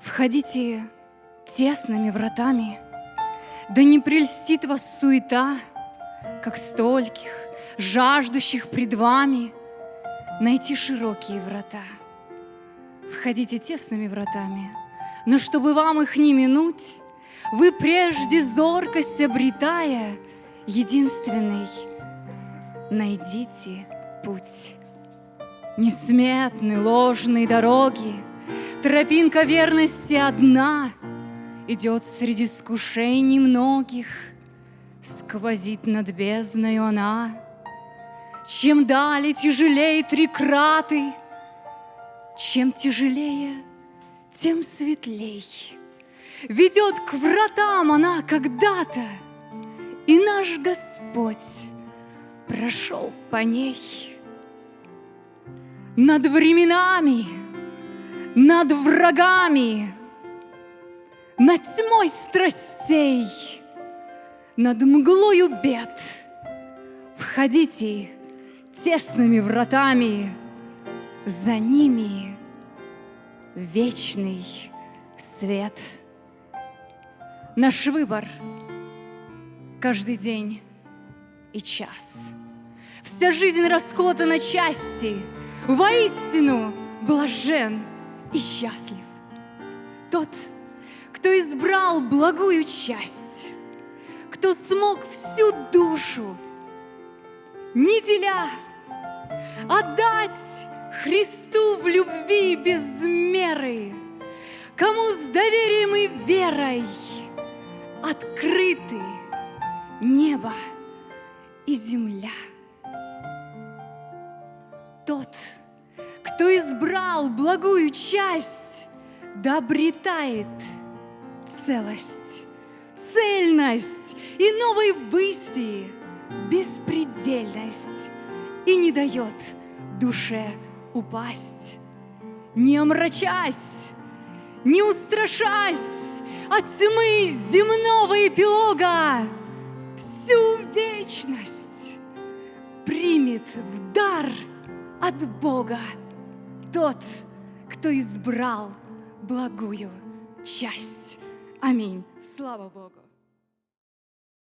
Входите тесными вратами, Да не прельстит вас суета, Как стольких, жаждущих пред вами Найти широкие врата. Входите тесными вратами, Но чтобы вам их не минуть, Вы прежде зоркость обретая, Единственный найдите путь. Несметны ложные дороги, Тропинка верности одна Идет среди искушений многих, Сквозит над бездною она. Чем дали тяжелее три краты, Чем тяжелее, тем светлей. Ведет к вратам она когда-то, И наш Господь прошел по ней. Над временами, над врагами, над тьмой страстей, над мглою бед. Входите тесными вратами, за ними вечный свет. Наш выбор каждый день и час. Вся жизнь расколота на части. Воистину блажен и счастлив тот, кто избрал благую часть, кто смог всю душу, не деля, отдать Христу в любви без меры, кому с доверием и верой открыты небо и земля. Тот, кто избрал благую часть, да обретает целость, цельность и новой выси, беспредельность и не дает душе упасть, не омрачась, не устрашась от тьмы земного эпилога, всю вечность примет в дар от Бога тот, кто избрал благую часть. Аминь. Слава Богу.